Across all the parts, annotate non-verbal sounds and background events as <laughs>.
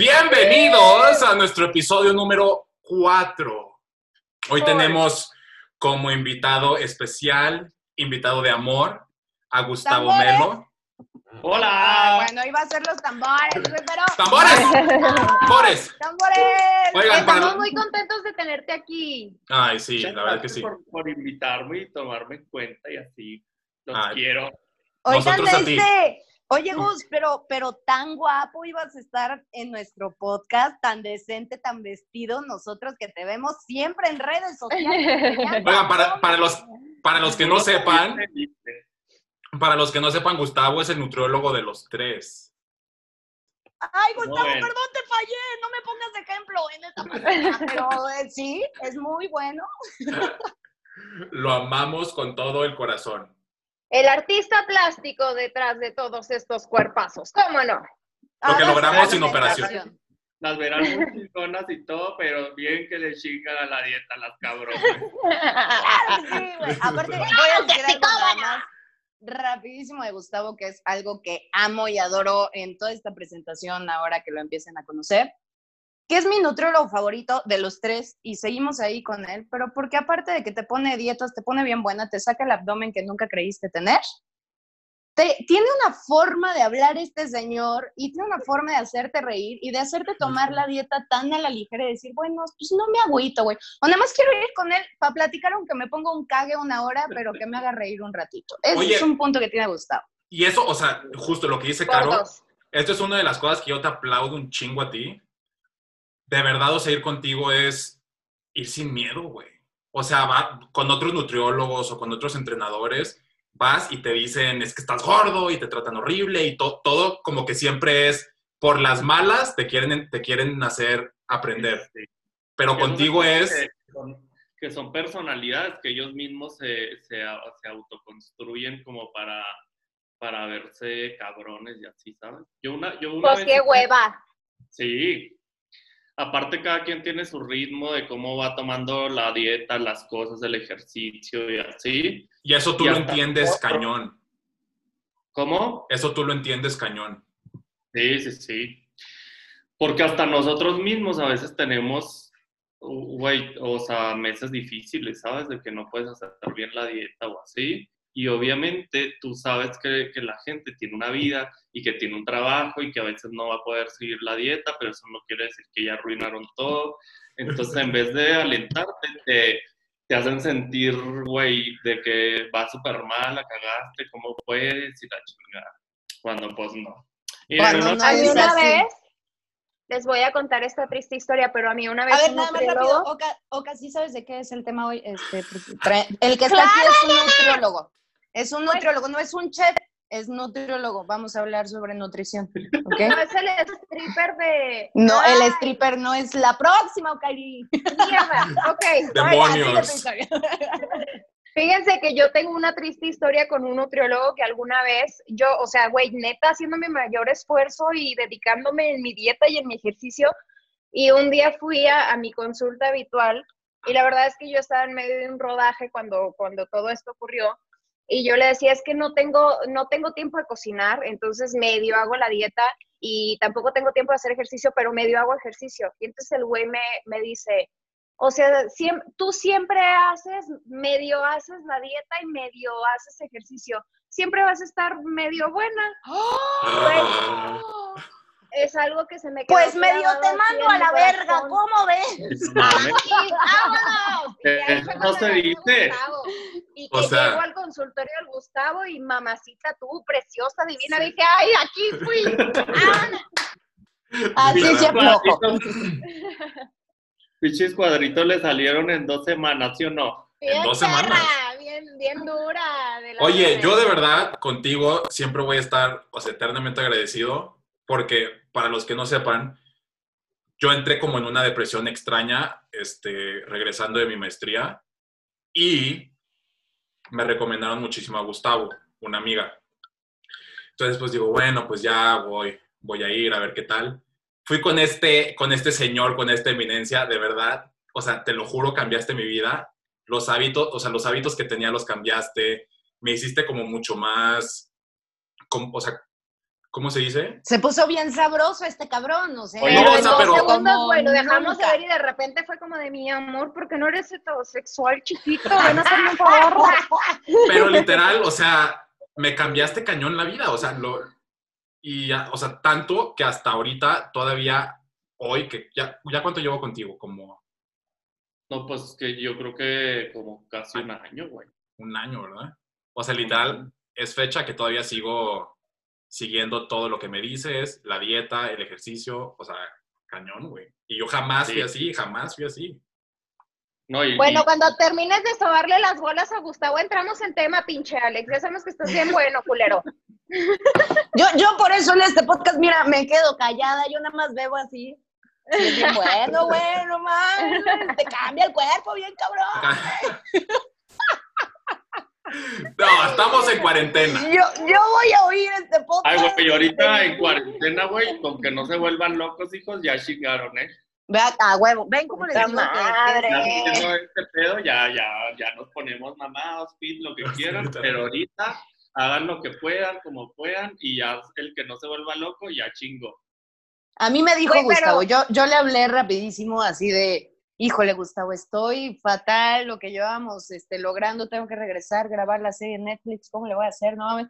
Bienvenidos a nuestro episodio número 4. Hoy tenemos como invitado especial, invitado de amor, a Gustavo Tambores. Melo. Hola. Ah, bueno, iba a ser los tambores, pero... ¡Tambores! ¡Tambores! ¡Tambores! Oigan, Estamos para... muy contentos de tenerte aquí. Ay, sí, Muchas la verdad que sí. Por, por invitarme y tomarme en cuenta y así. Los Ay. quiero. Oigan, Nosotros a ti. este... Oye, Gus, pero, pero tan guapo ibas a estar en nuestro podcast, tan decente, tan vestido, nosotros que te vemos siempre en redes sociales. <laughs> Oigan, para, para los, para los que no sepan, para los que no sepan, Gustavo es el nutriólogo de los tres. Ay, Gustavo, Bueno. perdón, te fallé, no me pongas de ejemplo en esta página, pero eh, sí, es muy bueno. <laughs> Lo amamos con todo el corazón. El artista plástico detrás de todos estos cuerpazos. ¿Cómo no? Lo que logramos sin operación. Las verán <laughs> muy chingonas y todo, pero bien que le chingan a la dieta las cabronas. Claro <laughs> que sí, güey. <laughs> Aparte, voy a decir algo nada más rapidísimo de Gustavo, que es algo que amo y adoro en toda esta presentación ahora que lo empiecen a conocer, que es mi nutriólogo favorito de los tres y seguimos ahí con él, pero porque aparte de que te pone dietas, te pone bien buena, te saca el abdomen que nunca creíste tener. Te- tiene una forma de hablar este señor y tiene una forma de hacerte reír y de hacerte tomar la dieta tan a la ligera y decir, bueno, pues no me agüito, güey. O nada más quiero ir con él para platicar aunque me ponga un cague una hora, pero que me haga reír un ratito. Ese Oye. es un punto que tiene Gustavo. Y eso, o sea, justo lo que dice Caro, esto es una de las cosas que yo te aplaudo un chingo a ti. De verdad, o sea, ir contigo es ir sin miedo, güey. O sea, va con otros nutriólogos o con otros entrenadores, vas y te dicen, es que estás gordo y te tratan horrible y to- todo como que siempre es por las malas, te quieren, te quieren hacer aprender. Sí. Pero contigo es, Que son, que son personalidades que ellos mismos se, se, se autoconstruyen como para, para verse cabrones y así, ¿sabes? Yo una, yo una Pues vez- qué hueva. Sí. Aparte, cada quien tiene su ritmo de cómo va tomando la dieta, las cosas, el ejercicio y así. y eso tú Y lo entiendes otro. cañón. ¿Cómo? Eso tú lo entiendes cañón. Sí, sí, sí. Porque hasta nosotros mismos a veces tenemos, güey, o sea, meses difíciles, ¿sabes? De que no puedes hacer bien la dieta o así. Y obviamente tú sabes que, que la gente tiene una vida y que tiene un trabajo y que a veces no va a poder seguir la dieta, pero eso no quiere decir que ya arruinaron todo. Entonces, en vez de alentarte, te, te hacen sentir, güey, de que va súper mal, la cagaste, ¿cómo puedes? Y la chingada. Cuando pues no. Y una- no A mí es una así. vez, les voy a contar esta triste historia, pero a mí una vez A ver, nada más rápido. Oca, Oca, ¿sí sabes de qué es el tema hoy? Este, el que está aquí es un nutriólogo. Es un nutriólogo, no es un chef, es nutriólogo. Vamos a hablar sobre nutrición. <laughs> No es el stripper de... No, Ay, el stripper no es la próxima, Okairi. mierda. Ok. Demonios. <laughs> Fíjense que yo tengo una triste historia con un nutriólogo que alguna vez yo, o sea, güey, neta, haciendo mi mayor esfuerzo y dedicándome en mi dieta y en mi ejercicio, y un día fui a, a mi consulta habitual y la verdad es que yo estaba en medio de un rodaje cuando, cuando todo esto ocurrió y yo le decía, es que no tengo, no tengo tiempo de cocinar, entonces medio hago la dieta y tampoco tengo tiempo de hacer ejercicio, pero medio hago ejercicio. Y entonces el güey me, me dice, o sea, siem- tú siempre haces, medio haces la dieta y medio haces ejercicio. Siempre vas a estar medio buena. <gasps> <laughs> Es algo que se me quedó Pues medio te mando en a la verga. ¿cómo ves? <laughs> <laughs> Y vámonos. Y ahí Eso fue no se dice. Gustavo. Y O que sea- llego al consultorio del Gustavo y mamacita tú, preciosa, divina, dije, ay, aquí fui. <laughs> Ah, Así se aflojo. Pichis cuadritos le salieron en dos semanas, ¿sí o no? bien dos perra, semanas. bien, bien dura. de la Oye, yo de verdad contigo siempre voy a estar o sea, eternamente agradecido porque para los que no sepan, yo entré como en una depresión extraña este, regresando de mi maestría y me recomendaron muchísimo a Gustavo, una amiga. Entonces pues digo, bueno, pues ya voy, voy a ir a ver qué tal. Fui con este, con este señor, con esta eminencia, de verdad, o sea, te lo juro, cambiaste mi vida. Los hábitos, o sea, los hábitos que tenía los cambiaste. Me hiciste como mucho más, com- o sea, ¿cómo se dice? Se puso bien sabroso este cabrón, o sea. Oye, Pero o en sea, dos pero- segundos, como güey, lo dejamos de ver y de repente fue como de mi amor, porque no eres heterosexual chiquito? Ven a hacerme un favor. Pero literal, o sea, me cambiaste cañón la vida, o sea, lo, y ya, o sea, tanto que hasta ahorita, todavía, hoy, que ya, ya cuánto llevo contigo, como No, pues que yo creo que como casi un año, güey. un año, ¿verdad? O sea, literal, es fecha que todavía sigo siguiendo todo lo que me dices, la dieta, el ejercicio, o sea, cañón, güey. Y yo jamás fui Sí. así, jamás fui así. No, y, Bueno, y- cuando termines de sobarle las bolas a Gustavo, entramos en tema, pinche Alex. Ya sabemos que estás bien bueno, culero. <laughs> Yo, yo por eso en este podcast, mira, me quedo callada, yo nada más bebo así. Bien bueno, güey, no mames, te cambia el cuerpo bien cabrón. <laughs> No, estamos en cuarentena. Yo, yo voy a oír este podcast. Ay, güey, y ahorita de- en cuarentena, güey, con que no se vuelvan locos, hijos, ya chingaron, ¿eh? Ve acá, huevo, ven cómo les digo madre. que- este pedo, ya, ya, ya nos ponemos mamados, fit, lo que quieran, pero ahorita hagan lo que puedan, como puedan, y ya el que no se vuelva loco, ya chingo. A mí me dijo Güey, pero- Gustavo, yo, yo le hablé rapidísimo así de, híjole Gustavo, estoy fatal, lo que llevamos este, logrando, tengo que regresar, grabar la serie en Netflix, ¿cómo le voy a hacer? No, mames.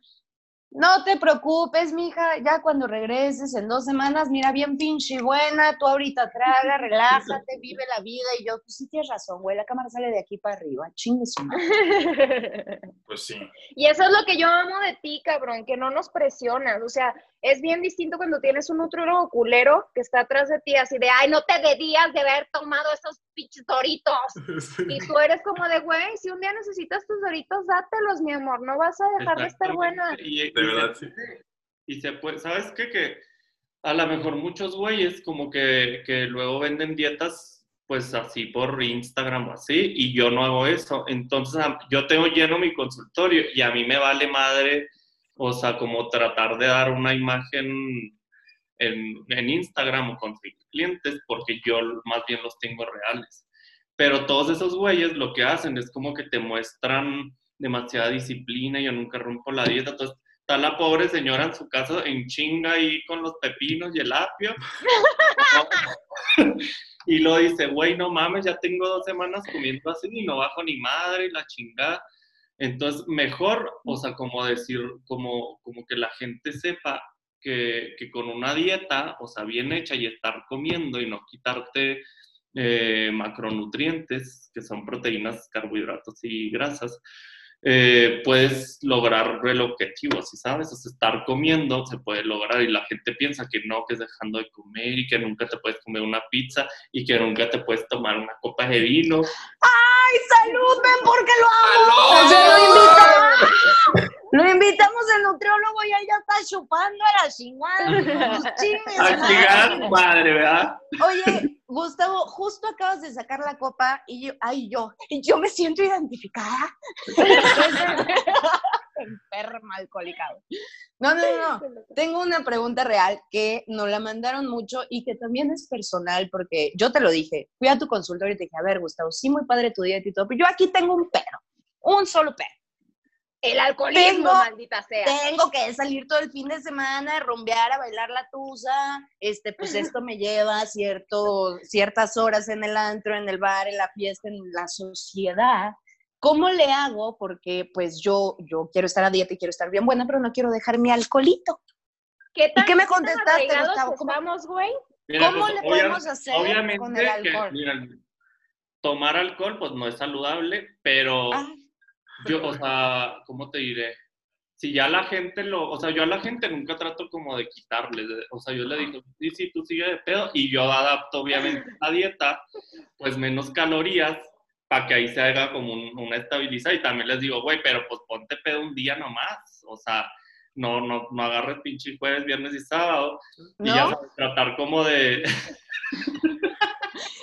no te preocupes, mija, ya cuando regreses en dos semanas, mira, bien pinche buena, tú ahorita traga, <laughs> relájate, vive la vida, y yo, pues sí tienes razón, güey, la cámara sale de aquí para arriba, chingue su madre. <laughs> Pues sí. Y eso es lo que yo amo de ti, cabrón, que no nos presionas. O sea, es bien distinto cuando tienes un nutriólogo culero que está atrás de ti, así de, ay, no te debías de haber tomado esos pinches doritos. <laughs> Y tú eres como de, güey, si un día necesitas tus doritos, dátelos, mi amor, no vas a dejar de estar buena. Y, y De verdad, sí. y se puede, ¿sabes qué? Que a lo mejor muchos güeyes como que, que luego venden dietas pues así por Instagram o así, y yo no hago eso. Entonces yo tengo lleno mi consultorio y a mí me vale madre, o sea, como tratar de dar una imagen en, en Instagram o conseguir clientes, porque yo más bien los tengo reales. Pero todos esos güeyes lo que hacen es como que te muestran demasiada disciplina, yo nunca rompo la dieta, entonces está la pobre señora en su casa en chinga ahí con los pepinos y el apio. <laughs> y lo dice, güey, no mames, ya tengo dos semanas comiendo así y no bajo ni madre la chingada. Entonces, mejor, o sea, como decir, como, como que la gente sepa que, que con una dieta, o sea, bien hecha y estar comiendo y no quitarte eh, macronutrientes, que son proteínas, carbohidratos y grasas, eh, puedes lograr el objetivo, ¿sí sabes? O sea, estar comiendo se puede lograr y la gente piensa que no, que es dejando de comer y que nunca te puedes comer una pizza y que nunca te puedes tomar una copa de vino. ¡Ay, salud, ven porque lo amo! Lo invitamos al nutriólogo y él ya está chupando a la chingada. <laughs> ¡A chingar, madre, ¿verdad? Oye, Gustavo, justo acabas de sacar la copa y yo, ay, yo, yo me siento identificada. <laughs> Enferma alcohólica. No, no, no. Tengo una pregunta real que nos la mandaron mucho y que también es personal porque yo te lo dije. Fui a tu consultorio y te dije, a ver, Gustavo, sí, muy padre tu dieta y todo, pero yo aquí tengo un pero, un solo pero. El alcoholismo, Tengo- maldita sea. Tengo que salir todo el fin de semana, a rumbear, a bailar la tusa. Este, pues esto me lleva cierto, ciertas horas en el antro, en el bar, en la fiesta, en la sociedad. ¿Cómo le hago? Porque pues yo, yo quiero estar a dieta y quiero estar bien buena, pero no quiero dejar mi alcoholito. ¿Qué, qué me qué tan contestaste, Gustavo? ¿Cómo- estamos, güey? Mira, ¿Cómo pues, le obvia- podemos hacer obviamente con el que, alcohol? mira, tomar alcohol pues no es saludable, pero Ah, yo, o sea, ¿cómo te diré? Si ya la gente lo, o sea, yo a la gente nunca trato como de quitarles, de- o sea, yo le digo, sí, sí, tú sigue de pedo, y yo adapto obviamente <laughs> la dieta, pues menos calorías, para que ahí se haga como un- una estabilizada, y también les digo, güey, pero pues ponte pedo un día nomás, o sea, no, no, no agarres pinche jueves, viernes y sábado, y ya tratar como de, <laughs>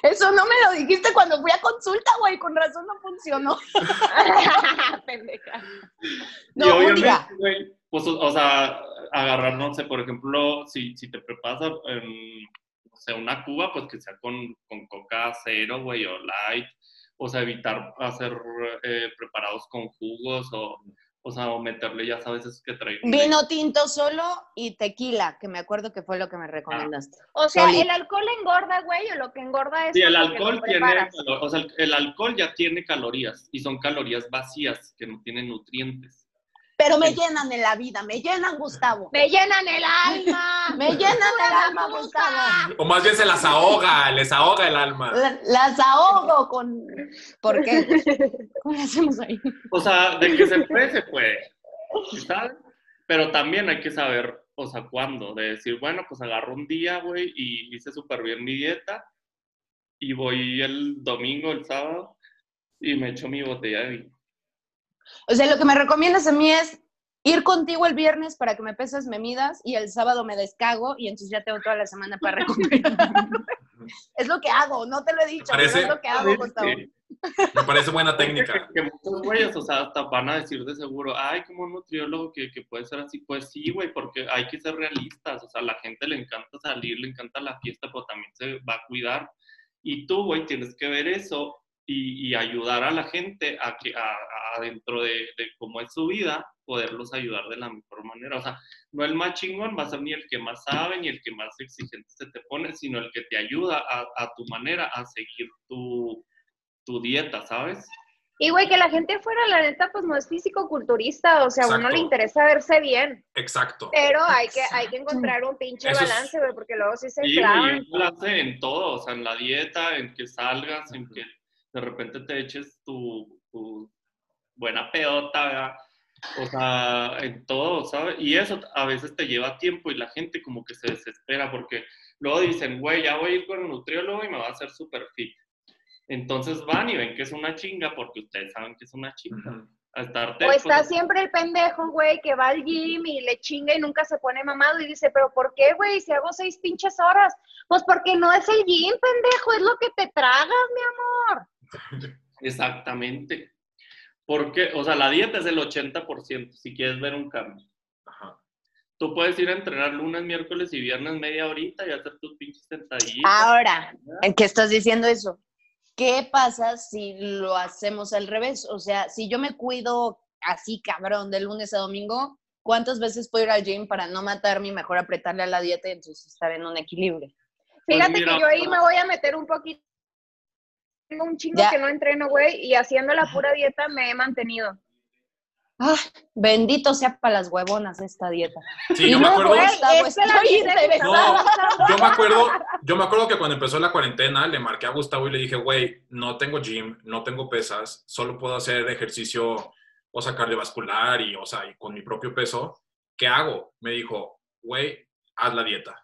Eso no me lo dijiste cuando fui a consulta, güey, con razón no funcionó. <laughs> Pendeja. Y No, un obviamente, güey, pues, o, o sea, agarrar, no sé, por ejemplo, si, si te preparas, no sé, una cuba, pues que sea con, con coca cero, güey, o light, o sea, evitar hacer eh, preparados con jugos o, O sea, o meterle, ya sabes, eso que trae. Vino tinto solo y tequila, que me acuerdo que fue lo que me recomendaste. O sea, Solito. ¿el alcohol engorda, güey? ¿O lo que engorda es Sí, el que alcohol tiene, preparas? calo- o sea, el, el alcohol ya tiene calorías y son calorías vacías que no tienen nutrientes. Pero me llenan en la vida, me llenan, Gustavo. ¡Me llenan el alma! <laughs> Me llenan el alma, Gustavo. O más bien se las ahoga, les ahoga el alma. La- Las ahogo con... ¿Por qué? ¿Cómo le hacemos ahí? O sea, de que se puede, se puede. ¿sí ¿Sabes? Pero también hay que saber, o sea, cuándo. De decir, bueno, pues agarro un día, güey, y hice súper bien mi dieta. Y voy el domingo, el sábado, y me echo mi botella de vino. O sea, lo que me recomiendas a mí es ir contigo el viernes para que me pesas, me midas y el sábado me descago y entonces ya tengo toda la semana para <laughs> recuperar. es lo que hago, no te lo he dicho, Parece- pero es lo que hago, Gustavo. Sí. Me parece buena técnica. Que muchos güeyes, o sea, hasta van a decir de seguro, ay, como un nutriólogo que, que puede ser así. Pues sí, güey, porque hay que ser realistas. O sea, a la gente le encanta salir, le encanta la fiesta, pero también se va a cuidar. Y tú, güey, tienes que ver eso y, y ayudar a la gente a que, a, a dentro de, de cómo es su vida, poderlos ayudar de la mejor manera. O sea, no el más chingón va a ser ni el que más sabe, ni el que más exigente se te pone, sino el que te ayuda a, a tu manera a seguir tu, tu dieta, ¿sabes? Y, güey, que la gente afuera, la neta, pues no es físico-culturista, o sea, a uno le interesa verse bien, Exacto. pero hay que, hay que encontrar un pinche Eso es- balance, güey, porque luego sí se Sí, clavan. balance en todo, o sea, en la dieta, en que salgas, en que de repente te eches tu, tu buena pedota, ¿verdad? O sea, en todo, ¿sabes? Y eso a veces te lleva tiempo y la gente como que se desespera porque luego dicen, güey, ya voy a ir con el nutriólogo y me va a hacer super fit. Entonces van y ven que es una chinga porque ustedes saben que es una chinga. A O está pues, siempre el pendejo, güey, que va al gym y le chinga y nunca se pone mamado y dice, pero ¿por qué, güey? Si hago seis pinches horas. Pues porque no es el gym, pendejo, es lo que te tragas, mi amor. <laughs> Exactamente. Porque, o sea, la dieta es el 80% si quieres ver un cambio. Ajá. Tú puedes ir a entrenar lunes, miércoles y viernes media horita y hacer tus pinches sentadillas. Ahora, ¿en qué estás diciendo eso? ¿Qué pasa si lo hacemos al revés? O sea, si yo me cuido así, cabrón, de lunes a domingo, ¿cuántas veces puedo ir al gym para no matarme y mejor apretarle a la dieta y entonces estar en un equilibrio? Fíjate Pues mira, que yo ahí me voy a meter un poquito. Tengo un chingo Ya. que no entreno, güey, y haciendo la pura dieta me he mantenido. Ah, bendito sea para las huevonas esta dieta. Sí, Y yo me no, acuerdo. güey, la. No, yo me acuerdo, yo me acuerdo que cuando empezó la cuarentena le marqué a Gustavo y le dije, güey, no tengo gym, no tengo pesas, solo puedo hacer ejercicio, o sea, cardiovascular y, o sea, y con mi propio peso. ¿Qué hago? Me dijo, güey, haz la dieta.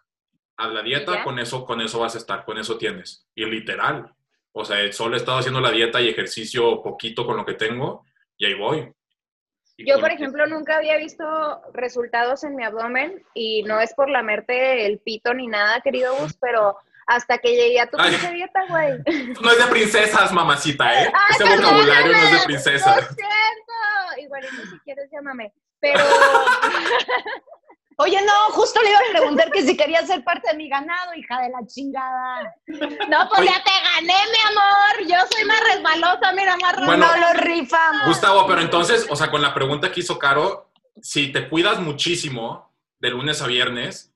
Haz la ¿Y dieta, con eso, con eso vas a estar, con eso tienes. Y literal. O sea, solo he estado haciendo la dieta y ejercicio poquito con lo que tengo y ahí voy. Y Yo, por ejemplo, nunca había visto resultados en mi abdomen y no es por lamerte el pito ni nada, querido Gus, <laughs> pero hasta que llegué a tu Ay. pinche dieta, güey. <laughs> No es de princesas, mamacita, ¿eh? Ay, <laughs> Ese vocabulario no es de Lo princesas. siento. Igualito si quieres llámame. Pero Oye, no, justo le iba a preguntar que si quería ser parte de mi ganado, hija de la chingada. no, pues Oye. ya te gané, mi amor. Yo soy más resbalosa, mira, más Bueno. no lo rifamos. Gustavo, pero entonces, o sea, con la pregunta que hizo Caro, si te cuidas muchísimo de lunes a viernes,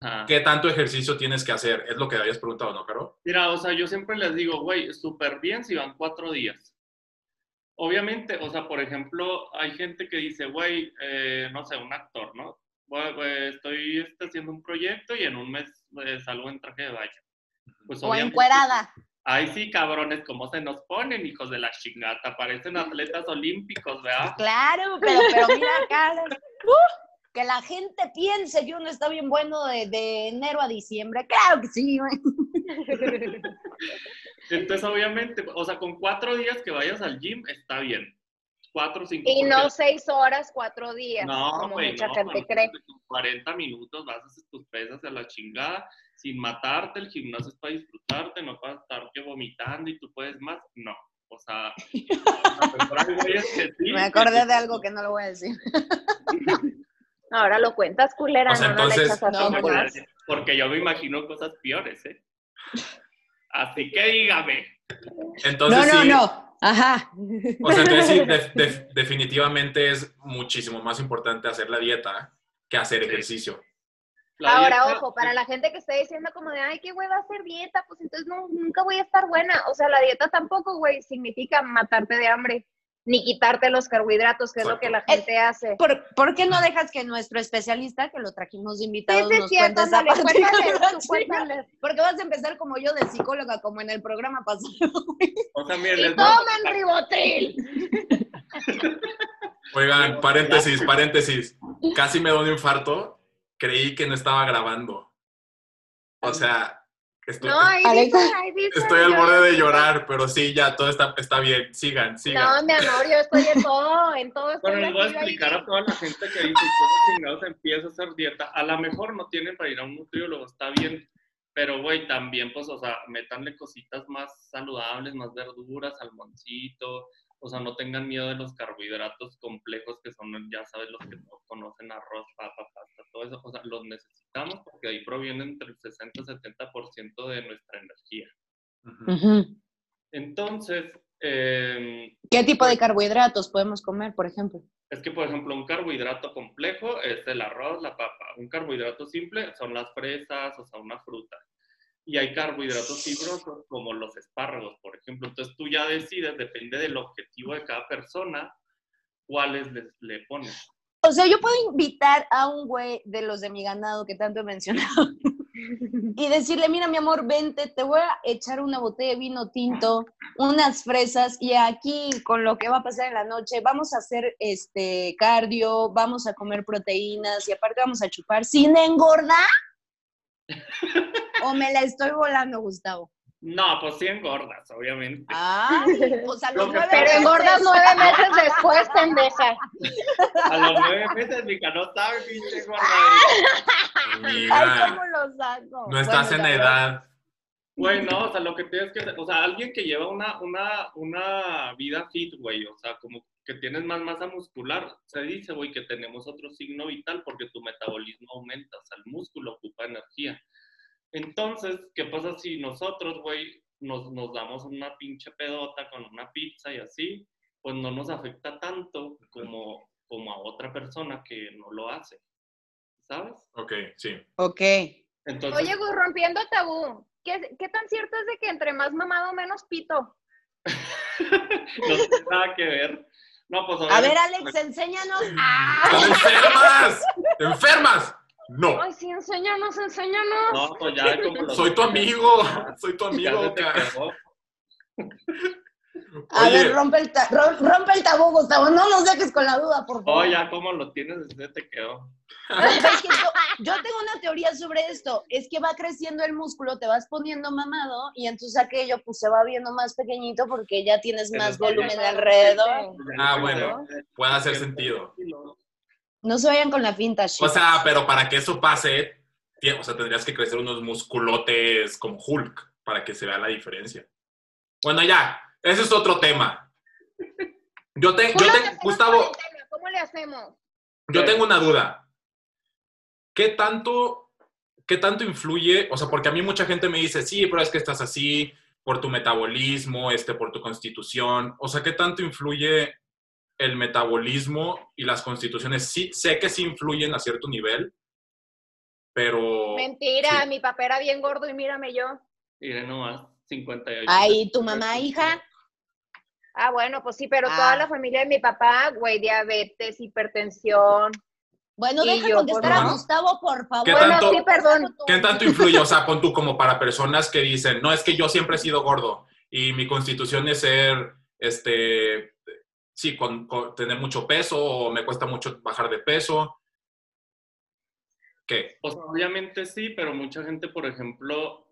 Ajá. ¿qué tanto ejercicio tienes que hacer? Es lo que habías preguntado, ¿no, Caro? Mira, o sea, yo siempre les digo, güey, súper bien si van cuatro días. Obviamente, o sea, por ejemplo, hay gente que dice, güey, eh, no sé, un actor, ¿no? Güey, estoy este, haciendo un proyecto y en un mes eh, salgo en traje de baño. Pues O encuerada. Ay, sí, cabrones, ¿cómo se nos ponen, hijos de la chingata? Parecen atletas olímpicos, ¿verdad? Claro, pero, pero mira acá, ¡uh! que la gente piense que uno está bien bueno de, de enero a diciembre. Claro que sí, güey. <laughs> Entonces, obviamente, o sea, con cuatro días que vayas al gym está bien. Cuatro o cinco. Y porque- no seis horas, cuatro días, No, como güey, mucha no, gente cree. con 40 minutos vas a hacer tus pesas a la chingada sin matarte. El gimnasio es para disfrutarte, no para estar que vomitando y tú puedes más. No. O sea, <laughs> sí, Me acordé de algo que no lo voy a decir. <laughs> Ahora lo cuentas, culera, O sea, no, no le entonces- echas a No, tu pues, más. Porque yo me imagino cosas peores, ¿eh? Así que dígame. Entonces, no, no, sí, no. Ajá. O sea, entonces sí, <laughs> def- def- definitivamente es muchísimo más importante hacer la dieta que hacer Sí. ejercicio. La Ahora, dieta- ojo, para la gente que está diciendo como de, ay, qué güey va a hacer dieta, pues entonces no, nunca voy a estar buena. O sea, la dieta tampoco, güey, significa matarte de hambre, ni quitarte los carbohidratos, que es lo que la gente hace. ¿Por, por qué no dejas que nuestro especialista, que lo trajimos de Sí, invitado, sí, es nos cierto, cuente esa ándale, parte? cuéntale, <laughs> cuéntale. Porque vas a empezar como yo de psicóloga, como en el programa pasado. O sea, miren, Y les voy a toman ribotril. Oigan, paréntesis, paréntesis. Casi me da un infarto. Creí que no estaba grabando. O sea, estoy, No, <laughs> ahí Alexa, dice, ahí dice. estoy al borde de llorar, pero sí, ya, todo está, está bien. Sigan, No, sigan. mi amor, yo estoy en todo, en todo estoy Bueno, les voy a ahí- explicar a toda la gente que dice cómo chingados empieza a hacer dieta. A lo mejor no tienen para ir a un nutriólogo, está bien. Pero, güey, también, pues, o sea, métanle cositas más saludables, más verduras, salmoncito. O sea, no tengan miedo de los carbohidratos complejos que son, ya sabes, los que no conocen, arroz, papa, todo eso. O sea, los necesitamos porque ahí proviene entre el 60 y 70% de nuestra energía. Ujú. Entonces, eh, ¿Qué tipo de carbohidratos podemos comer, por ejemplo? Es que, por ejemplo, un carbohidrato complejo es el arroz, la papa. Un carbohidrato simple son las fresas, o sea, una fruta. Y hay carbohidratos fibrosos como los espárragos, por ejemplo. Entonces tú ya decides, depende del objetivo de cada persona, cuáles le, le pones. O sea, yo puedo invitar a un güey de los de mi ganado que tanto he mencionado <laughs> y decirle, mira, mi amor, vente, te voy a echar una botella de vino tinto, unas fresas y aquí con lo que va a pasar en la noche vamos a hacer este cardio, vamos a comer proteínas y aparte vamos a chupar sin engordar. <laughs> ¿O me la estoy volando, Gustavo? No, pues sí engordas, obviamente. Ay, pues a los nueve Pero engordas nueve meses después, pendeja. <laughs> A los nueve meses, mica, no sabe, pinche gorda. Ay, ¿cómo lo saco? no estás Bueno, en edad. Güey, no, o sea, lo que tienes que hacer, o sea, alguien que lleva una, una, una vida fit, güey, o sea, como que tienes más masa muscular, se dice, güey, que tenemos otro signo vital porque tu metabolismo aumenta, o sea, el músculo ocupa energía. Entonces, ¿qué pasa si nosotros, güey, nos, nos damos una pinche pedota con una pizza y así? Pues no nos afecta tanto como, como a otra persona que no lo hace, ¿sabes? Ok, sí. Ok. Entonces, Oye, Gus, rompiendo tabú. ¿Qué, ¿Qué tan cierto es de que entre más mamado, menos pito? <laughs> no tiene nada que ver. No, pues A ver, obviamente- Alex, enséñanos. ¡Ah! ¡Están enfermas! ¡Enfermas! No. Ay, sí, enséñanos, enséñanos. No, pues ya como Soy tu amigo. <laughs> Soy tu Ya amigo. A Oye. ver, rompe el, rompe el tabú, Gustavo. No nos dejes con la duda, por favor. Oh, ya como lo tienes, se te quedó. Es que yo, yo tengo una teoría sobre esto. Es que va creciendo el músculo, te vas poniendo mamado y entonces aquello pues se va viendo más pequeñito porque ya tienes más volumen alrededor. Ah, bueno. Puede hacer sentido. No se vayan con la finta, O chicos. sea, pero para que eso pase, o sea, tendrías que crecer unos musculotes como Hulk para que se vea la diferencia. Bueno, ya, ese es otro tema. Yo, te, ¿Cómo yo le te- hacemos Gustavo? ¿Cómo le hacemos? yo tengo una duda. ¿Qué tanto, ¿Qué tanto influye? O sea, porque a mí mucha gente me dice, sí, pero es que estás así por tu metabolismo, este, por tu constitución. O sea, ¿qué tanto influye el metabolismo y las constituciones? Sí, sé que sí influyen a cierto nivel, pero... Mentira, sí. mi papá era bien gordo y mírame yo. Nomás, 58. Ay, tu mamá, hija. Ah, bueno, pues sí, pero Ah. toda la familia de mi papá, güey, diabetes, hipertensión. Bueno, deja yo, contestar pues, a no. Gustavo, por favor. ¿Qué Bueno, tanto- sí, perdón. ¿Qué tanto influye? O sea, pon tú como para personas que dicen, no, es que yo siempre he sido gordo y mi constitución es ser, este, sí, con, tener mucho peso o me cuesta mucho bajar de peso. ¿Qué? Pues obviamente sí, pero mucha gente, por ejemplo,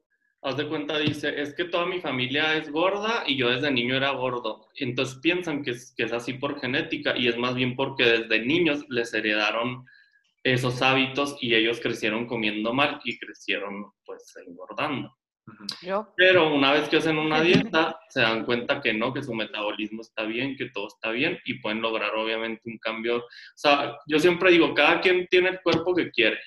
haz de cuenta, dice, es que toda mi familia es gorda y yo desde niño era gordo. Entonces piensan que es, que es así por genética y es más bien porque desde niños les heredaron esos hábitos y ellos crecieron comiendo mal y crecieron pues engordando. Yo. Pero una vez que hacen una <laughs> dieta, se dan cuenta que no, que su metabolismo está bien, que todo está bien y pueden lograr obviamente un cambio. O sea, yo siempre digo, cada quien tiene el cuerpo que quiere.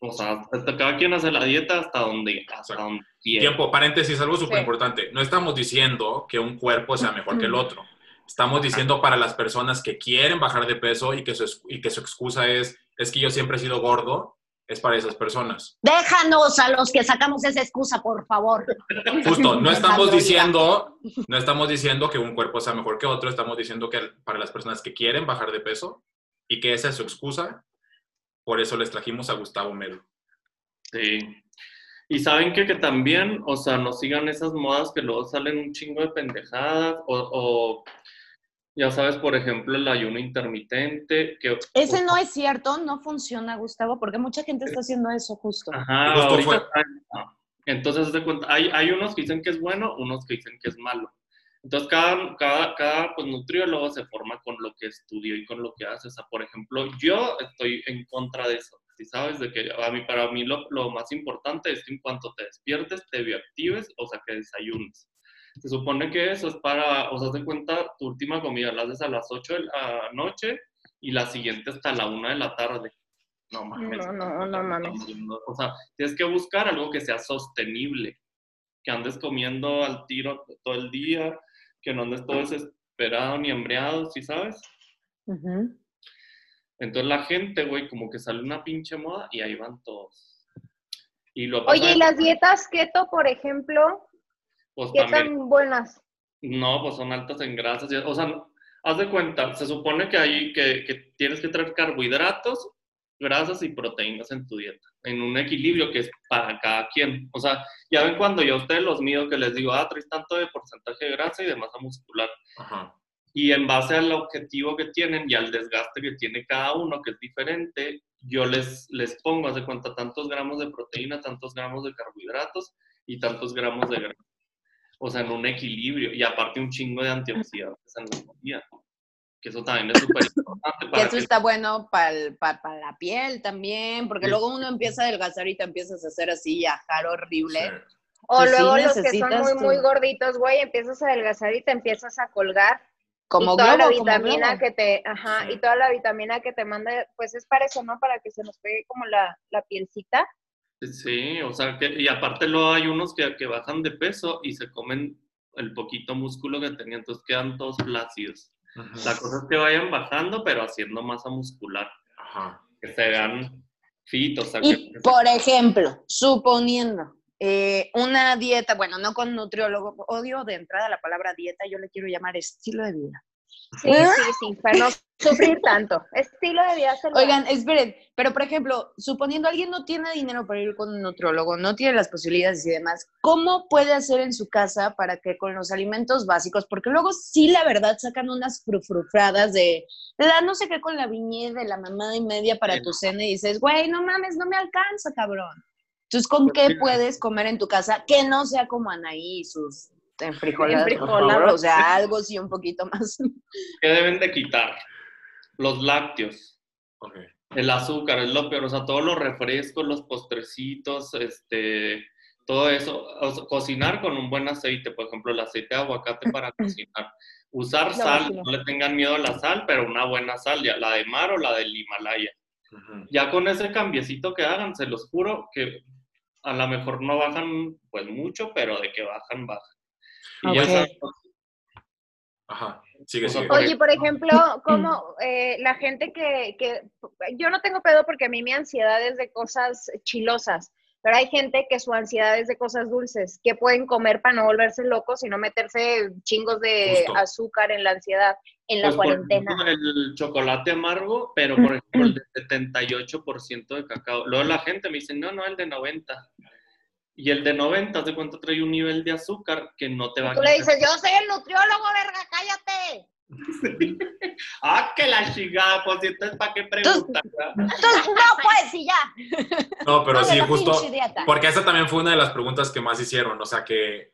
O sea, hasta cada quien hace la dieta hasta donde, hasta donde quiere. Tiempo, paréntesis, algo súper Sí. importante. No estamos diciendo que un cuerpo sea mejor que el otro. Estamos diciendo para las personas que quieren bajar de peso y que su, y que su excusa es, es que yo siempre he sido gordo, es para esas personas. Déjanos a los que sacamos esa excusa, por favor. Justo, no estamos diciendo, no estamos diciendo que un cuerpo sea mejor que otro, estamos diciendo que para las personas que quieren bajar de peso y que esa es su excusa, por eso les trajimos a Gustavo Melo. Sí. Y saben que, que también, o sea, no sigan esas modas que luego salen un chingo de pendejadas, o, o, ya sabes, por ejemplo, el ayuno intermitente, que... Ese no es cierto, no funciona, Gustavo, porque mucha gente está haciendo eso justo. Ajá, Justo ahorita fue. está- Entonces, hay, hay unos que dicen que es bueno, unos que dicen que es malo. Entonces, cada, cada, cada pues, nutriólogo se forma con lo que estudió y con lo que hace. O sea, por ejemplo, yo estoy en contra de eso. ¿sí sabes? De que a mí, para mí lo, lo más importante es que en cuanto te despiertes, te bioactives, o sea, que desayunes. Se supone que eso es para, o sea, de cuenta, tu última comida la haces a las 8 de la noche y la siguiente hasta la 1 de la tarde. No mames. No, no, no mames. O sea, tienes que buscar algo que sea sostenible, que andes comiendo al tiro todo el día, que no andes todo desesperado ni hambriado, ¿sí sabes? Entonces la gente, güey, como que sale una pinche moda y ahí van todos. Y lo Oye, ¿y las dietas keto, por ejemplo, pues qué también, tan buenas? no, pues son altas en grasas. y- O sea, haz de cuenta, se supone que hay que, que tienes que traer carbohidratos, grasas y proteínas en tu dieta, en un equilibrio que es para cada quien. O sea, ya ven cuando yo a ustedes los mido que les digo, ah, traes tanto de porcentaje de grasa y de masa muscular. Ajá. Y en base al objetivo que tienen y al desgaste que tiene cada uno, que es diferente, yo les, les pongo, hace cuenta, tantos gramos de proteína, tantos gramos de carbohidratos y tantos gramos de grasa. O sea, en un equilibrio. Y aparte un chingo de antioxidantes en la comida. Que eso también es súper importante. Eso que- está bueno para la piel también, porque Sí. luego uno empieza a adelgazar y te empiezas a hacer así, a ajar horrible. Sí. O Sí, sí, luego los que son muy, tu- muy gorditos, güey, empiezas a adelgazar y te empiezas a colgar. Como y toda la globo, vitamina que te, ajá, Sí. y toda la vitamina que te manda, pues es para eso, ¿no? Para que se nos pegue como la, la pielcita. Sí, o sea, que, y aparte luego hay unos que, que bajan de peso y se comen el poquito músculo que tenían, entonces quedan todos flácidos. Ujú. La cosa es que vayan bajando, pero haciendo masa muscular, Ajá. que se vean fit, o sea, Y que... por ejemplo, suponiendo eh, una dieta, bueno, no con nutriólogo, odio de entrada la palabra dieta, yo le quiero llamar estilo de vida. Sí, sí, sí, para no sufrir tanto. Estilo de vida saludable. Oigan, esperen, pero por ejemplo, suponiendo alguien no tiene dinero para ir con un nutriólogo, no tiene las posibilidades y demás, ¿cómo puede hacer en su casa para que con los alimentos básicos, porque luego sí la verdad sacan unas frufrufradas de, da no sé qué con la viñeda de la mamada y media para Sí. tu cena y dices, güey, no mames, no me alcanza, cabrón. Entonces, ¿con Pues qué puedes comer en tu casa que no sea como Anaí y sus por Enfrijoladas. favor? O sea, algo sí un poquito más. <laughs> ¿Qué deben de quitar? Los lácteos, el azúcar, es lo peor, o sea, todos los refrescos, los postrecitos, este, todo eso. O sea, cocinar con un buen aceite, por ejemplo, el aceite de aguacate para <laughs> cocinar. Usar sal, sí. no le tengan miedo a la sal, pero una buena sal, ya, la de mar o la del Himalaya. Ya con ese cambiecito que hagan, se los juro que a lo mejor no bajan pues mucho, pero de que bajan, bajan. Y ya Ajá. Sigue, Oye, por ejemplo, <clears throat> como eh, la gente que, que, yo no tengo pedo porque a mí mi ansiedad es de cosas chilosas, pero hay gente que su ansiedad es de cosas dulces, que pueden comer para no volverse locos y no meterse chingos de Justo. azúcar en la ansiedad, en la Pues, por cuarentena. ejemplo, el chocolate amargo, pero por ejemplo el de 78% de cacao. Luego la gente me dice, no, no, el de 90. Y el de 90, ¿de cuánto trae un nivel de azúcar que no te va a Tú le dices, yo soy el nutriólogo, verga, cállate. <laughs> Ah, que la chingada, pues entonces, ¿para qué preguntas? Entonces, no, pues, y ya. No, pero sí, justo. Porque esa también fue una de las preguntas que más hicieron. O sea, que,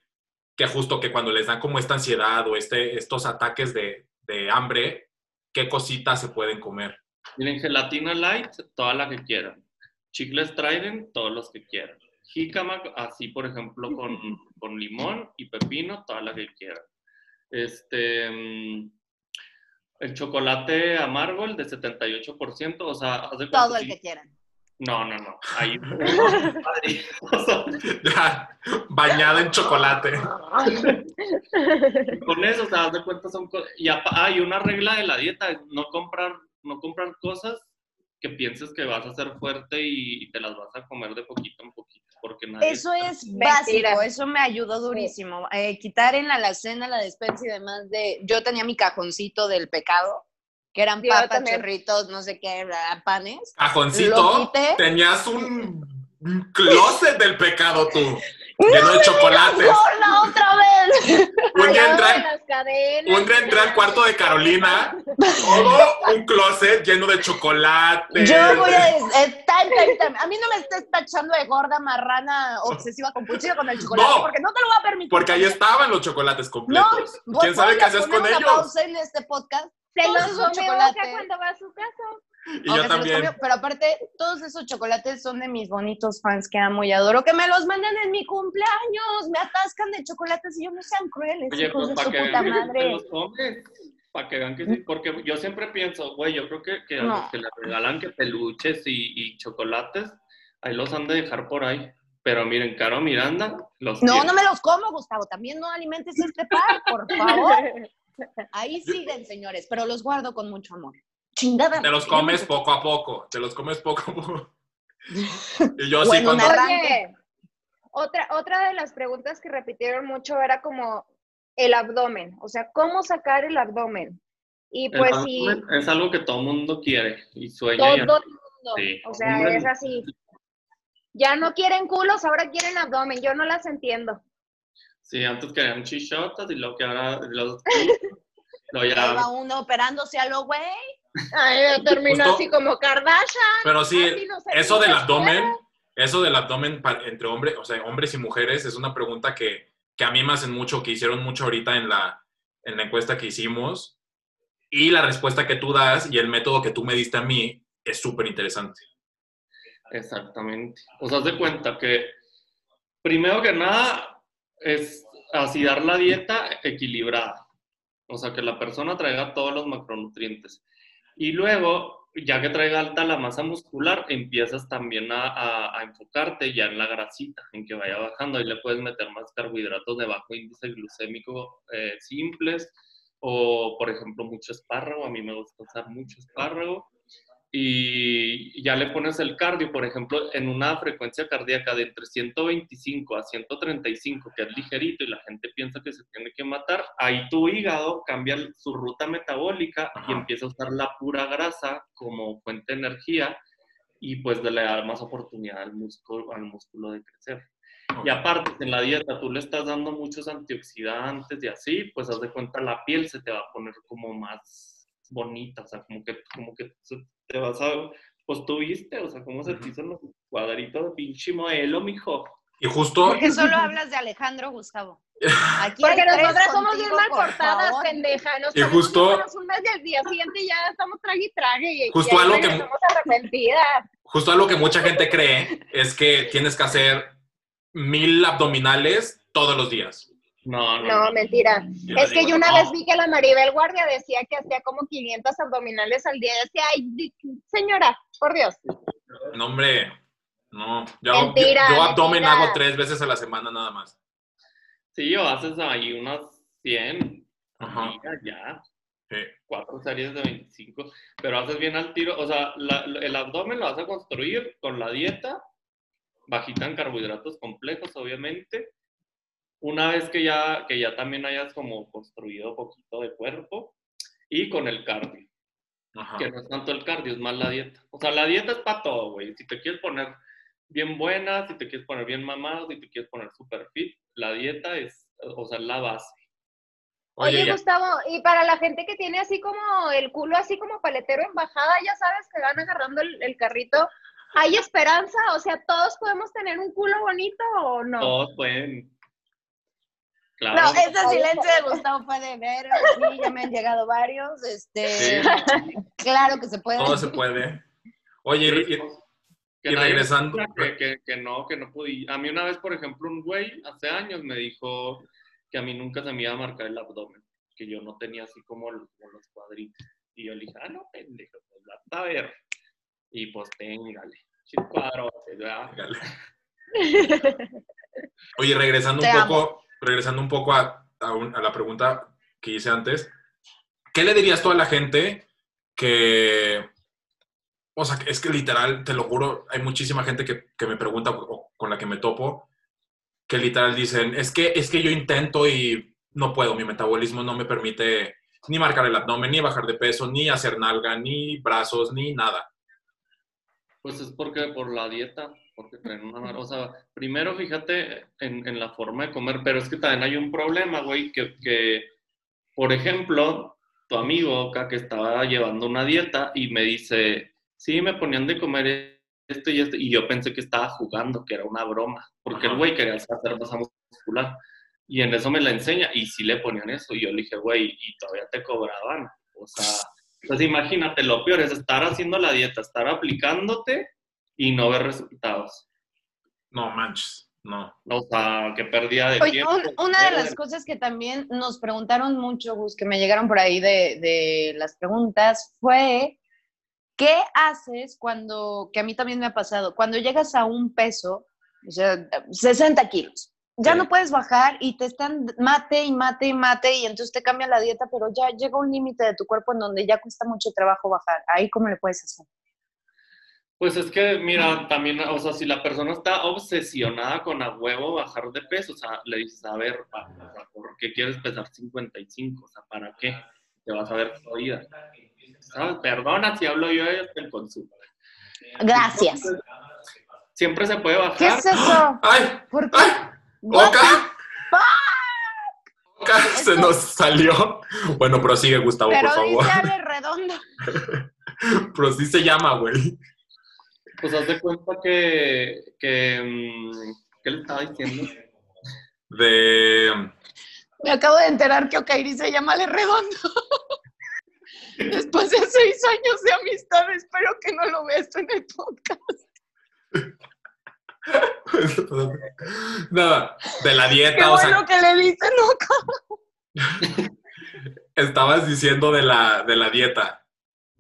que justo que cuando les dan como esta ansiedad o este, estos ataques de, de hambre, ¿qué cositas se pueden comer? Miren, gelatina light, toda la que quieran. Chicles Trident, todos los que quieran. Jícama, así por ejemplo, con, con limón y pepino, toda la que quieran. Este, mm, el chocolate amargo, el de 78%, o sea, haz de cuenta, Todo el sí, que quieran. No, no, no. Ahí. <laughs> <laughs> Ya, bañada en chocolate. <laughs> con eso, te das de cuenta, son cosas. Y hay una regla de la dieta: no comprar, no comprar cosas que pienses que vas a ser fuerte y, y te las vas a comer de poquito en poquito. Porque nadie. Eso es Mentira. básico, eso me ayudó durísimo. Eh, quitar en la alacena, la despensa y demás de... Yo tenía mi cajoncito del pecado, que eran Yo papas, también. chorritos, no sé qué, panes. Cajoncito, tenías un un closet del pecado tú, lleno de chocolates. ¡Gorda, otra vez! <laughs> Un día cadenas. un día entré al cuarto de Carolina, todo un closet lleno de chocolates. Yo voy a... Está, está. A mí no me estés tachando de gorda, marrana, obsesiva, compulsiva con el chocolate, No. porque no te lo voy a permitir. Porque ahí estaban los chocolates completos. No, ¿Quién sabe qué hacías con ellos? pausa en este podcast. Se los cuando va a su casa. Y yo también. comió, pero aparte, todos esos chocolates son de mis bonitos fans que amo y adoro, que me los mandan en mi cumpleaños, me atascan de chocolates y yo no sean crueles, Oye, hijos pues de para su que puta <laughs> madre. Para que vean que sí. Porque yo siempre pienso, güey, yo creo que, que a No. los que le regalan que peluches y, y chocolates, ahí los han de dejar por ahí. Pero miren, Caro Miranda, los No, tiene. no me los como, Gustavo. También no alimentes este par, por favor. <laughs> Ahí siguen, señores, pero los guardo con mucho amor. Chingada. Te los comes poco a poco. Te los comes poco a poco. <laughs> Y yo O sí en cuando. Oye, otra, otra de las preguntas que repitieron mucho era como el abdomen, o sea, ¿cómo sacar el abdomen? Y El pues sí, Es algo que todo mundo quiere y sueña. todo el mundo, Sí. o sea, Hombre. es así. Ya no quieren culos, ahora quieren abdomen, yo no las entiendo. Sí, antes querían chichotas y luego que ahora los... <laughs> lo ya... uno operándose a lo güey. Ay, terminó Justo- así como Kardashian. Pero sí, eso del abdomen, eso del abdomen entre hombres, o sea, hombres y mujeres, es una pregunta que, que a mí me hacen mucho, que hicieron mucho ahorita en la, en la encuesta que hicimos. Y la respuesta que tú das y el método que tú me diste a mí es súper interesante. Exactamente. O sea, haz de cuenta que primero que nada es así dar la dieta equilibrada. O sea, que la persona traiga todos los macronutrientes. Y luego, ya que traiga alta la masa muscular, empiezas también a, enfocarte ya en la grasita, en que vaya bajando. Ahí le puedes meter más carbohidratos de bajo índice glucémico eh, simples o, por ejemplo, mucho espárrago. A mí me gusta usar mucho espárrago y ya le pones el cardio, por ejemplo, en una frecuencia cardíaca de entre 125 a 135, que es ligerito y la gente piensa que se tiene que matar, ahí tu hígado cambia su ruta metabólica y empieza a usar la pura grasa como fuente de energía y pues le da más oportunidad al músculo, al músculo de crecer. Y aparte, en la dieta tú le estás dando muchos antioxidantes y así, pues haz de cuenta la piel se te va a poner como más bonita, o sea, como que, como que se- te vas a, pues tú viste, o sea, cómo se te hizo los cuadritos de pinche modelo, mijo. Y justo, Porque solo hablas de Alejandro, Gustavo. <laughs> Aquí Porque nosotras somos bien mal por portadas, pendeja. Nos Y justo- un mes y al día siguiente ya estamos trague y trague. Y, Justo algo que- estamos arrepentidas. justo algo que mucha gente cree es que tienes que hacer mil abdominales todos los días. No, no, No, mentira. Es que digo, yo una no. vez vi que la Maribel Guardia decía que hacía como 500 abdominales al día. Y decía, ay, señora, por Dios. No, hombre, no. Yo, Mentira, yo, yo abdomen mentira. hago tres veces a la semana nada más. Sí, yo haces ahí unas 100, Ajá. ya, Sí. cuatro series de 25, pero haces bien al tiro, o sea, la- la- el abdomen lo vas a construir con la dieta, bajita en carbohidratos complejos, obviamente. Una vez que ya, que ya también hayas como construido poquito de cuerpo y con el cardio, Ajá. que no es tanto el cardio, es más la dieta. O sea, la dieta es para todo, güey. Si te quieres poner bien buena, si te quieres poner bien mamado, si te quieres poner super fit, la dieta es, o sea, la base. Oye, Gustavo, y para la gente que tiene así como el culo así como paletero en bajada, ya sabes que van agarrando el, el carrito, ¿hay esperanza? O sea, ¿todos podemos tener un culo bonito o no? Todos pueden. Claro. No, ese silencio de Gustavo fue de ver. Sí, ya me han llegado varios. Este, Sí. Claro que se puede. todo se puede. Oye, y- y- Que y nadie regresando- diga Que, que, que no, que no podía. A mí una vez, por ejemplo, un güey hace años me dijo que a mí nunca se me iba a marcar el abdomen, que yo no tenía así como, el- como los cuadritos. Y yo le dije, ah, no, pendejo, pues a ver. Y pues téngale. Chicuadrotes, ¿verdad? <laughs> Oye, regresando Te un amo. poco, regresando un poco a, a la pregunta que hice antes, ¿qué le dirías tú a la gente que, o sea, es que literal, te lo juro, hay muchísima gente que, que me pregunta o con la que me topo, que literal dicen, es que, es que yo intento y no puedo, mi metabolismo no me permite ni marcar el abdomen, ni bajar de peso, ni hacer nalga, ni brazos, ni nada. Pues es porque por la dieta, porque traen una... O sea, primero fíjate en, en la forma de comer, pero es que también hay un problema, güey, que, que, por ejemplo, tu amigo acá que estaba llevando una dieta y me dice, sí, me ponían de comer esto y esto, y yo pensé que estaba jugando, que era una broma, porque el güey quería hacer masa muscular. Y en eso me la enseña, y sí le ponían eso, y yo le dije, güey, y todavía te cobraban. O sea, pues imagínate, lo peor es estar haciendo la dieta, estar aplicándote y no ver resultados. No manches, no. O sea, que perdía de Oye, tiempo. un- una de las cosas que también nos preguntaron mucho, Gus, que me llegaron por ahí de, de las preguntas, fue, ¿qué haces cuando, que a mí también me ha pasado, cuando llegas a un peso, o sea, 60 kilos, ya Sí. no puedes bajar y te están mate y mate y mate y entonces te cambia la dieta, pero ya llega un límite de tu cuerpo en donde ya cuesta mucho trabajo bajar. Ahí, ¿cómo le puedes hacer? Pues es que, mira, también, o sea, si la persona está obsesionada con a huevo bajar de peso, o sea, le dices, a ver, pa- o sea, ¿por qué quieres pesar 55? O sea, ¿para qué? Te vas a ver jodida. ¿Sabes? Perdona si hablo yo del consumo. Gracias. Siempre se puede bajar. ¿Qué es eso? ¡Ay! ¿Por qué? ¡Ay! ¡Oka! Oka se nos salió. Bueno, prosigue, Gustavo, Pero por favor. dice Ale <laughs> Redondo. Pero sí se llama, güey. Pues haz de cuenta que, que mm, ¿qué le estaba diciendo? De. Me acabo de enterar que Okairi se llama Ale Redondo. <laughs> Después de seis años de amistad, espero que no lo vea esto en el podcast. <laughs> Nada, de la Qué dieta, o sea, bueno que le dicen Oka. <laughs> estabas diciendo de la, de la dieta,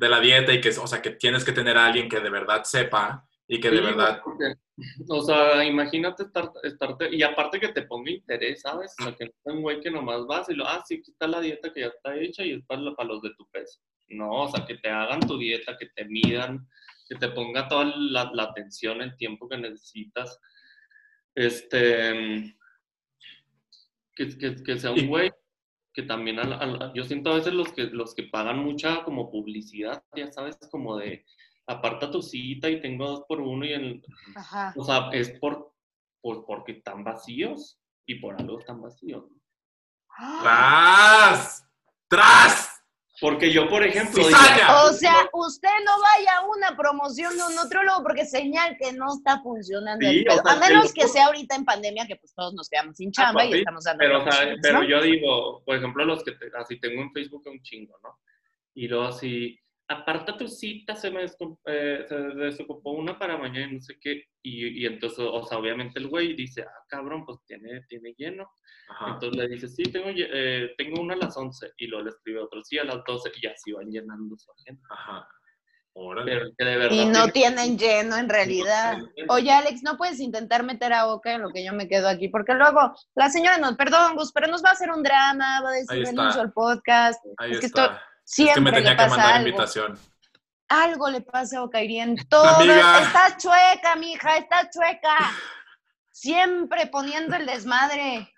de la dieta y que, o sea, que tienes que tener a alguien que de verdad sepa y que de verdad, porque, o sea, imagínate estar, estarte, y aparte que te ponga interés, ¿sabes? O sea, que no sea un güey que nomás vas y lo, ah, sí, aquí está la dieta que ya está hecha y es para, para los de tu peso. No, o sea, que te hagan tu dieta, que te midan, que te ponga toda la, la atención, el tiempo que necesitas. Este, que, que, que sea un güey que también, a la- a la- yo siento a veces los que, los que pagan mucha como publicidad, ya sabes, como de, aparta tu cita y tengo dos por uno y el, Ajá. o sea, es por, por porque están vacíos y por algo están vacíos. ¡tras! ¡Tras! Porque yo, por ejemplo, digo. O sea, usted no vaya a una promoción de un nutriólogo porque señal que no está funcionando Sí, el o sea, a menos que sea ahorita en pandemia, que pues todos nos quedamos sin chamba pues y estamos dando pero, o sea, pero ¿no? yo digo, por ejemplo, los que te- así tengo en Facebook un chingo, ¿no? Y luego así, aparta tu cita, se me eh, se desocupó una para mañana y no sé qué. Y, y entonces, o sea, obviamente el güey dice, ah, cabrón, pues tiene, tiene lleno. Ajá. Entonces le dice, sí, tengo, eh, tengo una a las 11. Y luego le escribe otro, sí, a las 12. Y así van llenando su agenda. Ajá. Órale. Pero que de verdad. Y no tiene- tienen lleno en realidad. Oye, Alex, ¿no puedes intentar meter a Oka en lo que yo me quedo aquí? Porque luego la señora nos, perdón, Gus, pero nos va a hacer un drama, va a decir renuncio al podcast. Ahí es que está. Esto es que siempre me tenía le que pasa mandar algo. invitación. Algo le pasa a Okairi en todo. Amiga. Estás chueca, mija, estás chueca. Siempre poniendo el desmadre.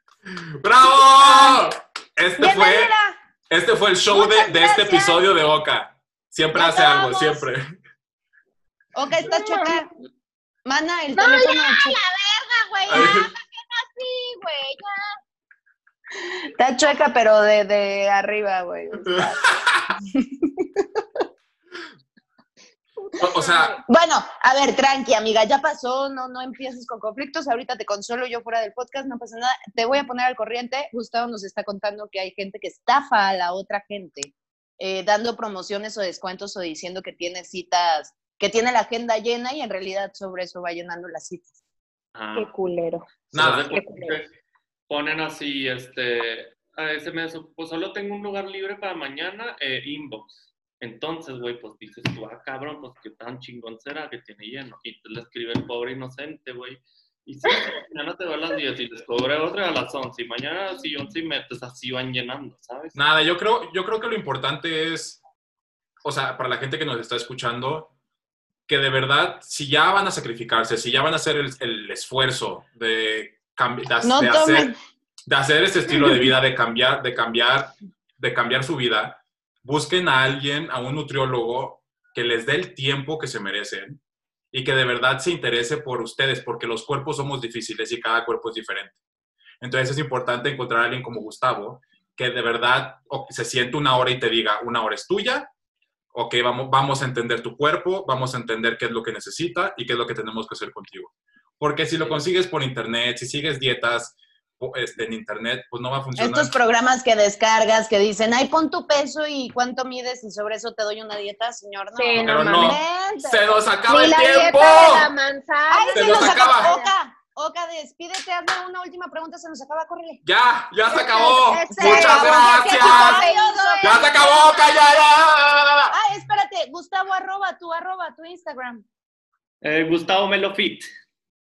¡Bravo! Este fue, este fue el show de, de este episodio de Oka. Siempre Ya hace algo, acabamos. siempre. Oka, estás chueca. Mana, el No, teléfono. ya, chu- Ah, güey, ya, sí, güey, ya. Está chueca, pero de, de arriba, güey. <laughs> O, o sea, Bueno, a ver, tranqui, amiga, ya pasó, no, no empieces con conflictos, ahorita te consuelo yo fuera del podcast, no pasa nada, te voy a poner al corriente, Gustavo nos está contando que hay gente que estafa a la otra gente, eh, dando promociones o descuentos o diciendo que tiene citas, que tiene la agenda llena y en realidad sobre eso va llenando las citas. Ajá. Qué culero. Nada. Cuenta que Ponen así, este, a ese mes, pues solo tengo un lugar libre para mañana, eh, inbox. Entonces, güey, pues dices tú, ah, cabrón, pues qué tan chingón será que tiene lleno. Y te le escribe el pobre inocente, güey. Y si mañana te va a las 10 y les cobre otra a las 11 y mañana si 11 y metes, así van llenando, ¿sabes? Nada, yo creo, yo creo que lo importante es, o sea, para la gente que nos está escuchando, que de verdad, si ya van a sacrificarse, si ya van a hacer el, el esfuerzo de, de, No de tomen. hacer, de hacer ese estilo de vida, de cambiar, de cambiar, de cambiar su vida, busquen a alguien, a un nutriólogo que les dé el tiempo que se merecen y que de verdad se interese por ustedes, porque los cuerpos somos difíciles y cada cuerpo es diferente. Entonces es importante encontrar a alguien como Gustavo que de verdad se siente una hora y te diga, una hora es tuya, ok, vamos, vamos a entender tu cuerpo, vamos a entender qué es lo que necesita y qué es lo que tenemos que hacer contigo. Porque si lo consigues por internet, si sigues dietas este, en internet, pues no va a funcionar. Estos programas que descargas que dicen, ay, pon tu peso y cuánto mides y sobre eso te doy una dieta, señor. No, Sí, no Pero no, Vente. se nos acaba Ni el la tiempo. dieta de la manzana. Ay, Se se nos nos acaba. acaba. Oca, Oca, despídete, hazme una última pregunta, se nos acaba, córrele. Ya, ya se acabó. Ese- Muchas ese- gracias. Adiós, Ya se acabó, callada. Ay, espérate, Gustavo, arroba, tu arroba, tu Instagram. Eh, Gustavo Melofit.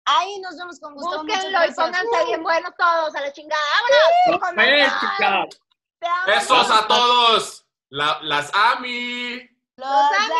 Ahí nos vemos con muchas Búsquenlo y pónganse bien buenos todos a la chingada. ¡Vámonos! Besos a todos. La- las AMI. Los Los amo.